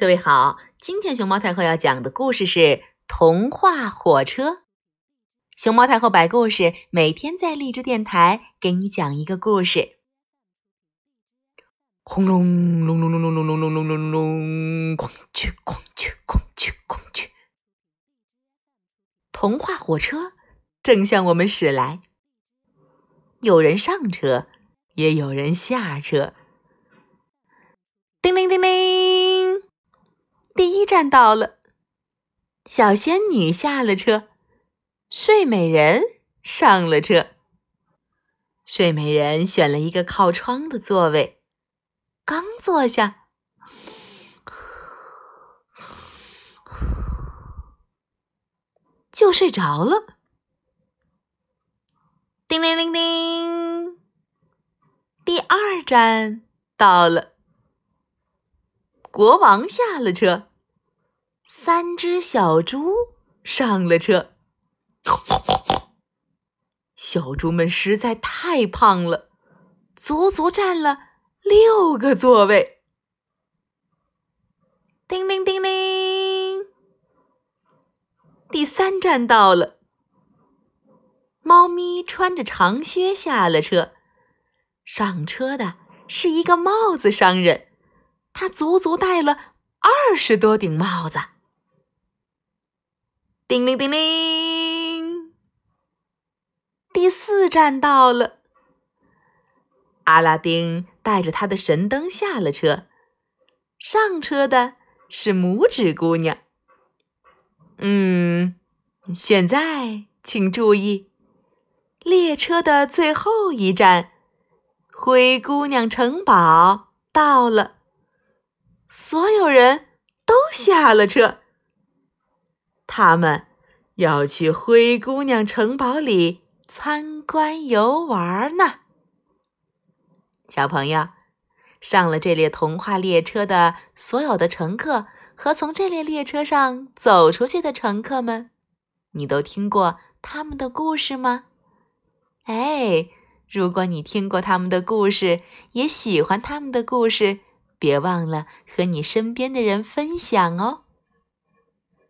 各位好，今天熊猫太后要讲的故事是《童话火车》。熊猫太后摆故事，每天在荔枝电台给你讲一个故事。轰隆隆隆隆隆隆隆隆隆隆隆，哐去哐去哐去哐去，童话火车正向我们驶来。有人上车，也有人下车。叮铃叮铃。站到了，小仙女下了车，睡美人上了车。睡美人选了一个靠窗的座位，刚坐下，就睡着了。叮铃铃铃，第二站到了，国王下了车。三只小猪上了车，小猪们实在太胖了，足足占了六个座位。叮铃叮铃，第三站到了，猫咪穿着长靴下了车，上车的是一个帽子商人，他足足戴了二十多顶帽子。叮铃叮铃，第四站到了。阿拉丁带着他的神灯下了车，上车的是拇指姑娘。嗯，现在请注意，列车的最后一站——灰姑娘城堡到了，所有人都下了车。他们要去灰姑娘城堡里参观游玩呢。小朋友，上了这列童话列车的所有的乘客和从这列列车上走出去的乘客们，你都听过他们的故事吗？哎，如果你听过他们的故事，也喜欢他们的故事，别忘了和你身边的人分享哦。